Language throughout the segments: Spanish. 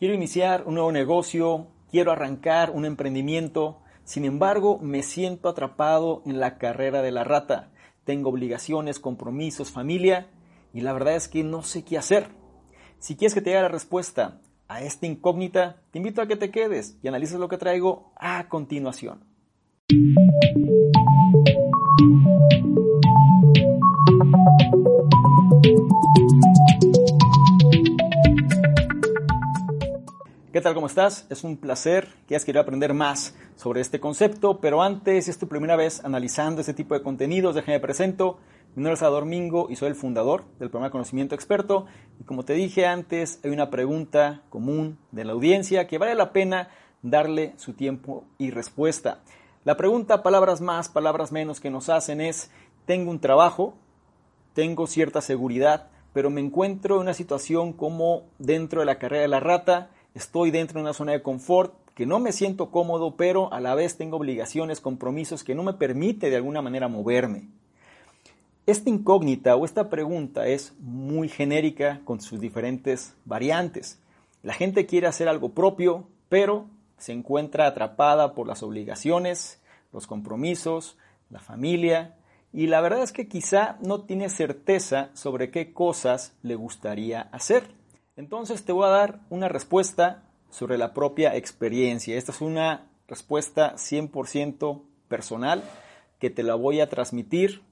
Quiero iniciar un nuevo negocio, quiero arrancar un emprendimiento, sin embargo me siento atrapado en la carrera de la rata. Tengo obligaciones, compromisos, familia y la verdad es que no sé qué hacer. Si quieres que te diga la respuesta a esta incógnita, te invito a que te quedes y analices lo que traigo a continuación. ¿Qué tal? ¿Cómo estás? Es un placer que hayas querido aprender más sobre este concepto, pero antes, si es tu primera vez analizando este tipo de contenidos, déjame presento. Mi nombre es Ador Mingo y soy el fundador del programa Conocimiento Experto. Y como te dije antes, hay una pregunta común de la audiencia que vale la pena darle su tiempo y respuesta. La pregunta, palabras más, palabras menos que nos hacen es, tengo un trabajo, tengo cierta seguridad, pero me encuentro en una situación como dentro de la carrera de la rata, estoy dentro de una zona de confort, que no me siento cómodo, pero a la vez tengo obligaciones, compromisos que no me permite de alguna manera moverme. Esta incógnita o esta pregunta es muy genérica con sus diferentes variantes. La gente quiere hacer algo propio, pero se encuentra atrapada por las obligaciones, los compromisos, la familia, y la verdad es que quizá no tiene certeza sobre qué cosas le gustaría hacer. Entonces te voy a dar una respuesta sobre la propia experiencia. Esta es una respuesta 100% personal que te la voy a transmitir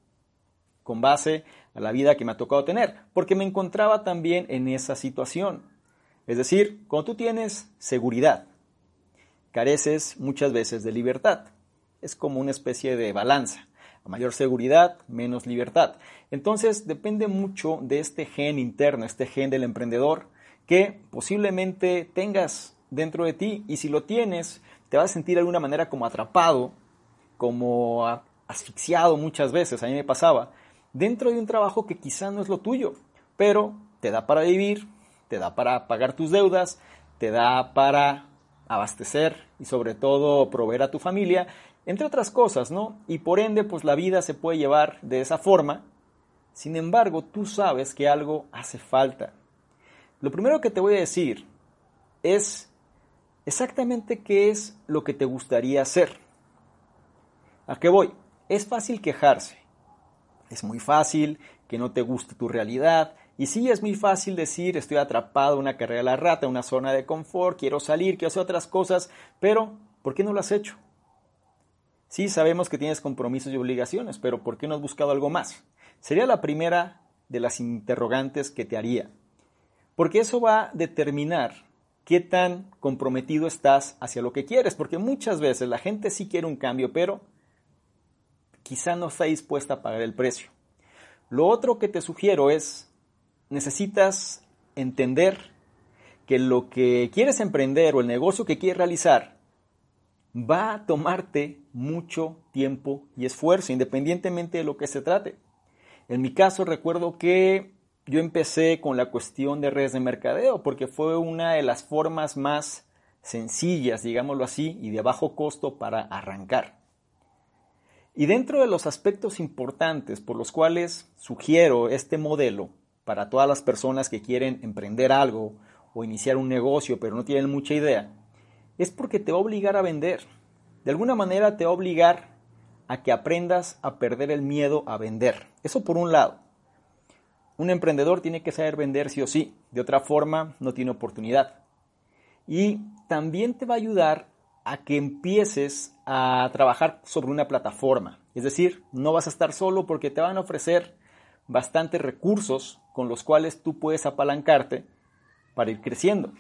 con base a la vida que me ha tocado tener, porque me encontraba también en esa situación. Es decir, cuando tú tienes seguridad, careces muchas veces de libertad. Es como una especie de balanza. Mayor seguridad, menos libertad. Entonces depende mucho de este gen interno, este gen del emprendedor, que posiblemente tengas dentro de ti y si lo tienes, te vas a sentir de alguna manera como atrapado, como asfixiado muchas veces, a mí me pasaba, dentro de un trabajo que quizá no es lo tuyo, pero te da para vivir, te da para pagar tus deudas, te da para abastecer y sobre todo proveer a tu familia, entre otras cosas, ¿no? Y por ende, pues la vida se puede llevar de esa forma. Sin embargo, tú sabes que algo hace falta, lo primero que te voy a decir es exactamente qué es lo que te gustaría hacer. ¿A qué voy? Es fácil quejarse. Es muy fácil que no te guste tu realidad. Y sí, es muy fácil decir, estoy atrapado en una carrera de la rata, una zona de confort, quiero salir, quiero hacer otras cosas, pero ¿por qué no lo has hecho? Sí, sabemos que tienes compromisos y obligaciones, pero ¿por qué no has buscado algo más? Sería la primera de las interrogantes que te haría porque eso va a determinar qué tan comprometido estás hacia lo que quieres, porque muchas veces la gente sí quiere un cambio, pero quizá no está dispuesta a pagar el precio. Lo otro que te sugiero es, necesitas entender que lo que quieres emprender o el negocio que quieres realizar va a tomarte mucho tiempo y esfuerzo, independientemente de lo que se trate. En mi caso recuerdo que yo empecé con la cuestión de redes de mercadeo porque fue una de las formas más sencillas, digámoslo así, y de bajo costo para arrancar. Y dentro de los aspectos importantes por los cuales sugiero este modelo para todas las personas que quieren emprender algo o iniciar un negocio pero no tienen mucha idea, es porque te va a obligar a vender. De alguna manera te va a obligar a que aprendas a perder el miedo a vender. Eso por un lado. Un emprendedor tiene que saber vender sí o sí, de otra forma no tiene oportunidad. Y también te va a ayudar a que empieces a trabajar sobre una plataforma. Es decir, no vas a estar solo porque te van a ofrecer bastantes recursos con los cuales tú puedes apalancarte para ir creciendo.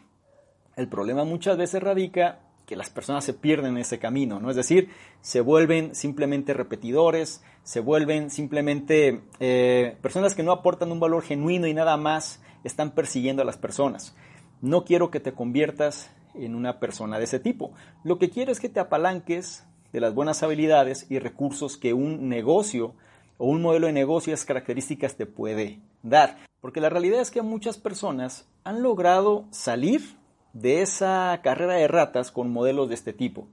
El problema muchas veces radica que las personas se pierden en ese camino, ¿no? Es decir, se vuelven simplemente repetidores, se vuelven simplemente eh, personas que no aportan un valor genuino y nada más están persiguiendo a las personas. No quiero que te conviertas en una persona de ese tipo. Lo que quiero es que te apalanques de las buenas habilidades y recursos que un negocio o un modelo de negocio esas características te puede dar. Porque la realidad es que muchas personas han logrado salir de esa carrera de ratas con modelos de este tipo.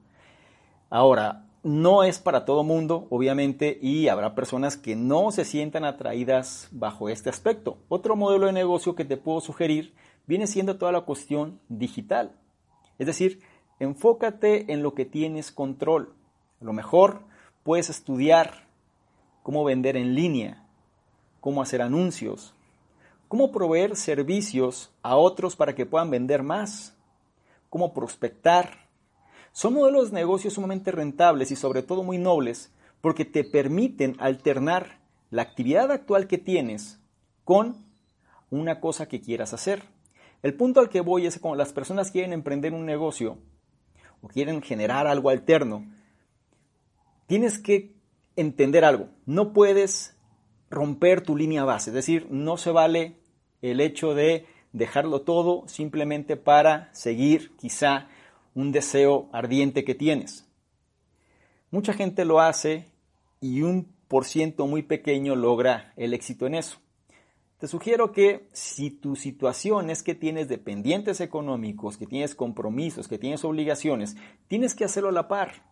Ahora, no es para todo mundo, obviamente, y habrá personas que no se sientan atraídas bajo este aspecto. Otro modelo de negocio que te puedo sugerir viene siendo toda la cuestión digital. Es decir, enfócate en lo que tienes control. Lo mejor puedes estudiar cómo vender en línea, cómo hacer anuncios, cómo proveer servicios a otros para que puedan vender más, cómo prospectar. Son modelos de negocios sumamente rentables y sobre todo muy nobles porque te permiten alternar la actividad actual que tienes con una cosa que quieras hacer. El punto al que voy es que cuando las personas quieren emprender un negocio o quieren generar algo alterno, tienes que entender algo. No puedes romper tu línea base, es decir, no se vale el hecho de dejarlo todo simplemente para seguir quizá un deseo ardiente que tienes. Mucha gente lo hace y un por ciento muy pequeño logra el éxito en eso. Te sugiero que si tu situación es que tienes dependientes económicos, que tienes compromisos, que tienes obligaciones, tienes que hacerlo a la par.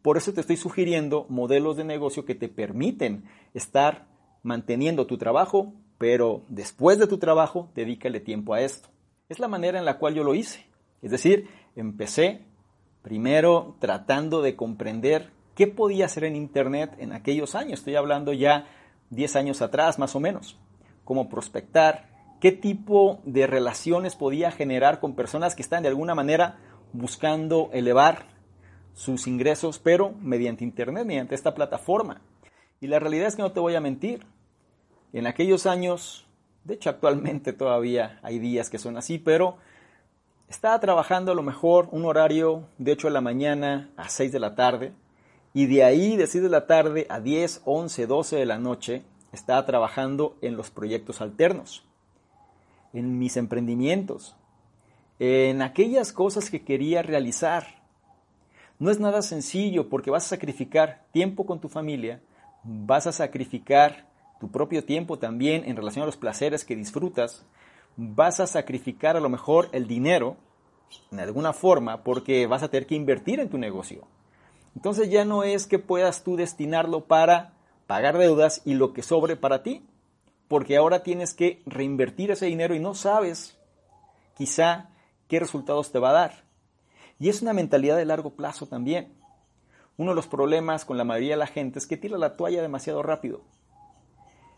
Por eso te estoy sugiriendo modelos de negocio que te permiten estar manteniendo tu trabajo, pero después de tu trabajo, dedícale tiempo a esto. Es la manera en la cual yo lo hice. Es decir, empecé primero tratando de comprender qué podía hacer en Internet en aquellos años. Estoy hablando ya 10 años atrás, más o menos cómo prospectar, qué tipo de relaciones podía generar con personas que están de alguna manera buscando elevar sus ingresos, pero mediante Internet, mediante esta plataforma. Y la realidad es que no te voy a mentir, en aquellos años, de hecho actualmente todavía hay días que son así, pero estaba trabajando a lo mejor un horario de 8 de la mañana a 6 de la tarde, y de ahí de 6 de la tarde a 10, 11, 12 de la noche estaba trabajando en los proyectos alternos, en mis emprendimientos, en aquellas cosas que quería realizar. No es nada sencillo porque vas a sacrificar tiempo con tu familia, vas a sacrificar tu propio tiempo también en relación a los placeres que disfrutas, vas a sacrificar a lo mejor el dinero en alguna forma porque vas a tener que invertir en tu negocio. Entonces ya no es que puedas tú destinarlo para pagar deudas y lo que sobre para ti, porque ahora tienes que reinvertir ese dinero y no sabes quizá qué resultados te va a dar. Y es una mentalidad de largo plazo también. Uno de los problemas con la mayoría de la gente es que tira la toalla demasiado rápido.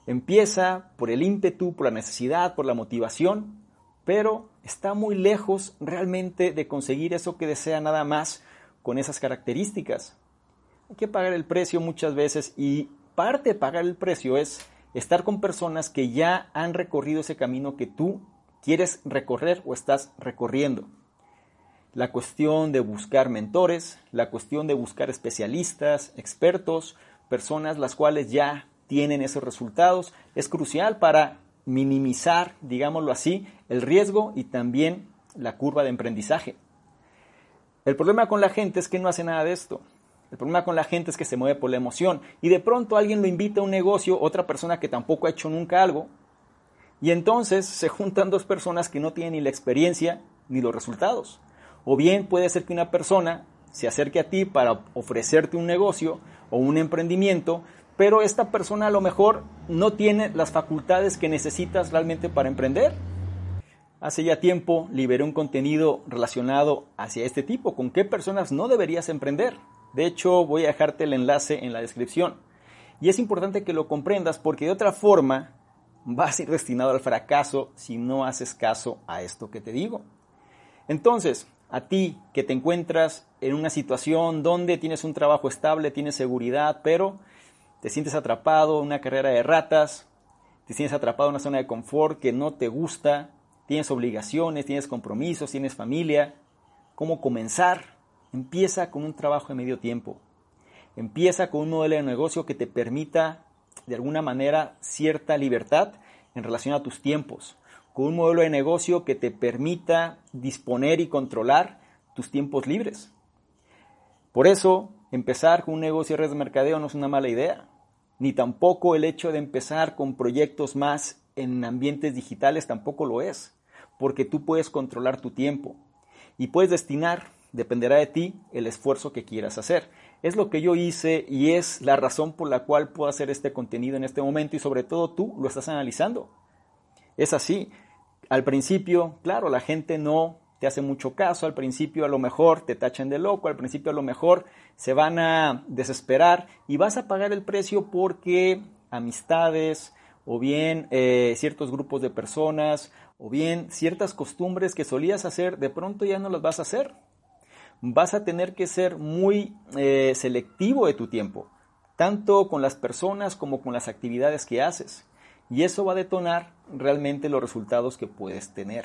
Empieza por el ímpetu, por la necesidad, por la motivación, pero está muy lejos realmente de conseguir eso que desea nada más con esas características. Hay que pagar el precio muchas veces y parte de pagar el precio es estar con personas que ya han recorrido ese camino que tú quieres recorrer o estás recorriendo. La cuestión de buscar mentores, la cuestión de buscar especialistas, expertos, personas las cuales ya tienen esos resultados, es crucial para minimizar, digámoslo así, el riesgo y también la curva de aprendizaje. El problema con la gente es que no hace nada de esto. El problema con la gente es que se mueve por la emoción y de pronto alguien lo invita a un negocio, otra persona que tampoco ha hecho nunca algo, y entonces se juntan dos personas que no tienen ni la experiencia ni los resultados. O bien puede ser que una persona se acerque a ti para ofrecerte un negocio o un emprendimiento, pero esta persona a lo mejor no tiene las facultades que necesitas realmente para emprender. Hace ya tiempo liberé un contenido relacionado hacia este tipo, con qué personas no deberías emprender. De hecho, voy a dejarte el enlace en la descripción. Y es importante que lo comprendas porque de otra forma vas a ir destinado al fracaso si no haces caso a esto que te digo. Entonces, a ti que te encuentras en una situación donde tienes un trabajo estable, tienes seguridad, pero te sientes atrapado en una carrera de ratas, te sientes atrapado en una zona de confort que no te gusta, tienes obligaciones, tienes compromisos, tienes familia, ¿cómo comenzar? Empieza con un trabajo de medio tiempo. Empieza con un modelo de negocio que te permita, de alguna manera, cierta libertad en relación a tus tiempos. Con un modelo de negocio que te permita disponer y controlar tus tiempos libres. Por eso, empezar con un negocio de redes de mercadeo no es una mala idea. Ni tampoco el hecho de empezar con proyectos más en ambientes digitales tampoco lo es. Porque tú puedes controlar tu tiempo y puedes destinar Dependerá de ti el esfuerzo que quieras hacer. Es lo que yo hice y es la razón por la cual puedo hacer este contenido en este momento y sobre todo tú lo estás analizando. Es así. al principio, claro, la gente no te hace mucho caso, al principio a lo mejor te tachan de loco, al principio a lo mejor se van a desesperar y vas a pagar el precio porque amistades o bien eh, ciertos grupos de personas o bien ciertas costumbres que solías hacer, de pronto ya no las vas a hacer. Vas a tener que ser muy eh, selectivo de tu tiempo, tanto con las personas como con las actividades que haces. Y eso va a detonar realmente los resultados que puedes tener.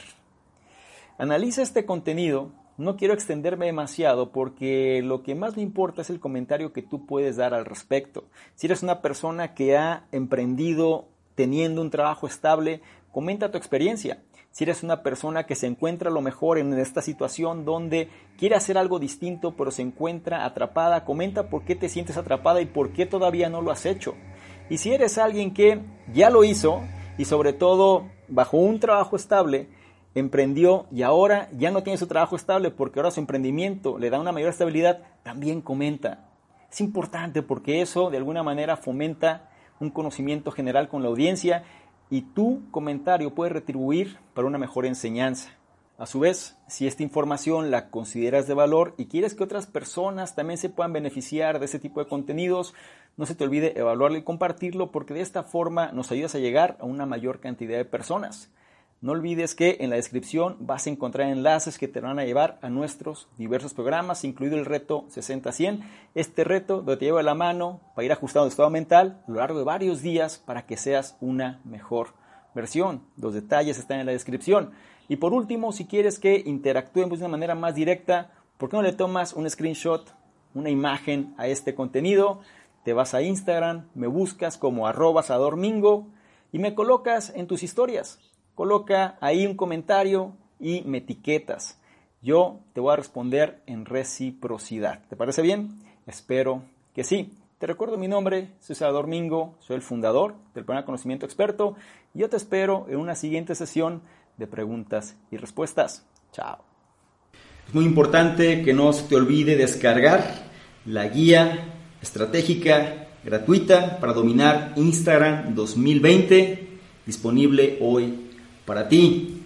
Analiza este contenido. No quiero extenderme demasiado porque lo que más me importa es el comentario que tú puedes dar al respecto. Si eres una persona que ha emprendido teniendo un trabajo estable, comenta tu experiencia. Si eres una persona que se encuentra lo mejor en esta situación donde quiere hacer algo distinto pero se encuentra atrapada, comenta por qué te sientes atrapada y por qué todavía no lo has hecho. Y si eres alguien que ya lo hizo y sobre todo bajo un trabajo estable, emprendió y ahora ya no tiene su trabajo estable porque ahora su emprendimiento le da una mayor estabilidad, también comenta. Es importante porque eso de alguna manera fomenta un conocimiento general con la audiencia y tu comentario puede retribuir para una mejor enseñanza. A su vez, si esta información la consideras de valor y quieres que otras personas también se puedan beneficiar de ese tipo de contenidos, no se te olvide evaluarlo y compartirlo porque de esta forma nos ayudas a llegar a una mayor cantidad de personas. No olvides que en la descripción vas a encontrar enlaces que te van a llevar a nuestros diversos programas, incluido el reto 60-100. Este reto donde te lleva la mano para ir ajustando tu estado mental a lo largo de varios días para que seas una mejor versión. Los detalles están en la descripción. Y por último, si quieres que interactuemos de una manera más directa, ¿por qué no le tomas un screenshot, una imagen a este contenido? Te vas a Instagram, me buscas como arroba sadormingo y me colocas en tus historias coloca ahí un comentario y me etiquetas. Yo te voy a responder en reciprocidad. ¿Te parece bien? Espero que sí. Te recuerdo mi nombre, soy Salvador Mingo, soy el fundador del programa Conocimiento Experto y yo te espero en una siguiente sesión de preguntas y respuestas. Chao. Es muy importante que no se te olvide descargar la guía estratégica gratuita para dominar Instagram 2020 disponible hoy para ti.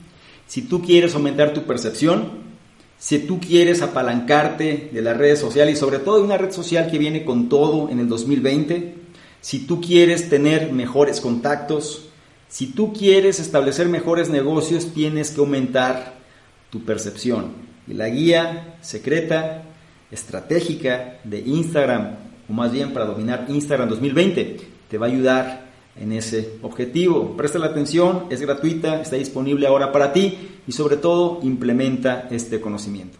Si tú quieres aumentar tu percepción, si tú quieres apalancarte de las redes sociales y sobre todo de una red social que viene con todo en el 2020, si tú quieres tener mejores contactos, si tú quieres establecer mejores negocios, tienes que aumentar tu percepción. Y la guía secreta, estratégica de Instagram, o más bien para dominar Instagram 2020, te va a ayudar en ese objetivo. Presta la atención, es gratuita, está disponible ahora para ti y sobre todo implementa este conocimiento.